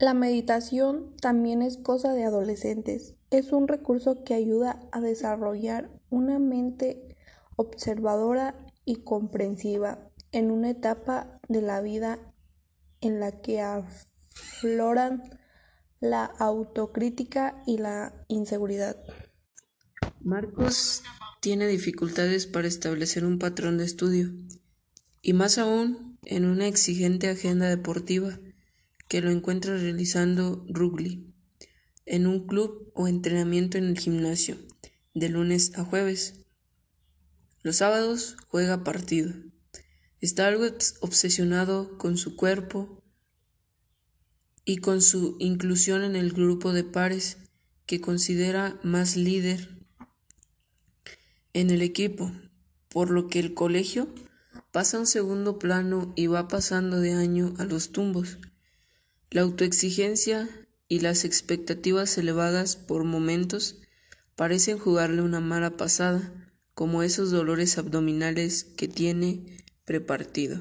La meditación también es cosa de adolescentes. Es un recurso que ayuda a desarrollar una mente observadora y comprensiva en una etapa de la vida en la que afloran la autocrítica y la inseguridad. Marcos tiene dificultades para establecer un patrón de estudio, y más aún en una exigente agenda deportiva que lo encuentra realizando rugby en un club o entrenamiento en el gimnasio de lunes a jueves. Los sábados juega partido. Está algo obsesionado con su cuerpo y con su inclusión en el grupo de pares que considera más líder en el equipo, por lo que el colegio pasa a un segundo plano y va pasando de año a los tumbos. La autoexigencia y las expectativas elevadas por momentos parecen jugarle una mala pasada, como esos dolores abdominales que tiene prepartido.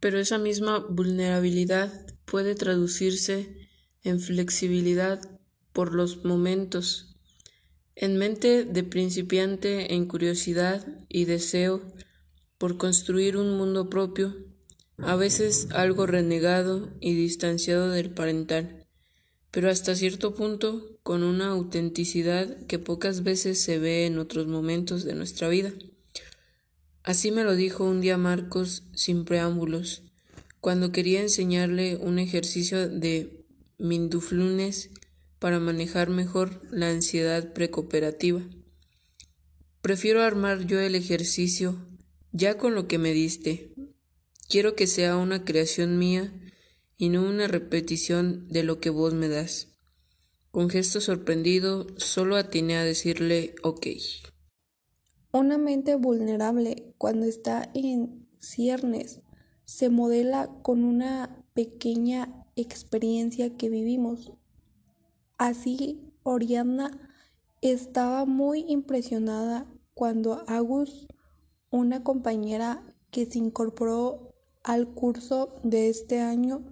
Pero esa misma vulnerabilidad puede traducirse en flexibilidad por los momentos en mente de principiante en curiosidad y deseo por construir un mundo propio, a veces algo renegado y distanciado del parental, pero hasta cierto punto con una autenticidad que pocas veces se ve en otros momentos de nuestra vida. Así me lo dijo un día Marcos sin preámbulos, cuando quería enseñarle un ejercicio de minduflunes para manejar mejor la ansiedad precooperativa. Prefiero armar yo el ejercicio ya con lo que me diste. Quiero que sea una creación mía y no una repetición de lo que vos me das. Con gesto sorprendido, solo atiné a decirle ok. Una mente vulnerable, cuando está en ciernes, se modela con una pequeña experiencia que vivimos. Así, Oriana estaba muy impresionada cuando Agus, una compañera que se incorporó al curso de este año,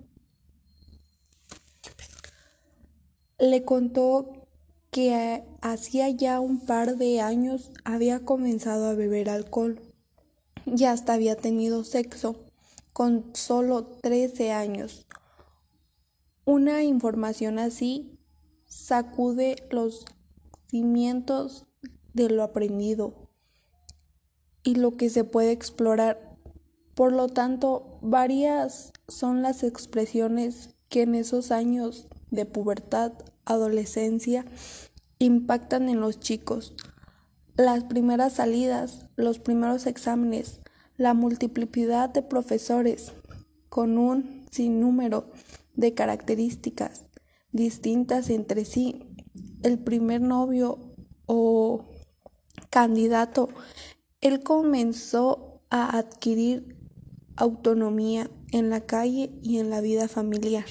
le contó que hacía ya un par de años había comenzado a beber alcohol y hasta había tenido sexo con solo 13 años. Una información así sacude los cimientos de lo aprendido y lo que se puede explorar. Por lo tanto, varias son las expresiones que en esos años de pubertad, adolescencia, impactan en los chicos. Las primeras salidas, los primeros exámenes, la multiplicidad de profesores con un sinnúmero de características, distintas entre sí. El primer novio o candidato, él comenzó a adquirir autonomía en la calle y en la vida familiar.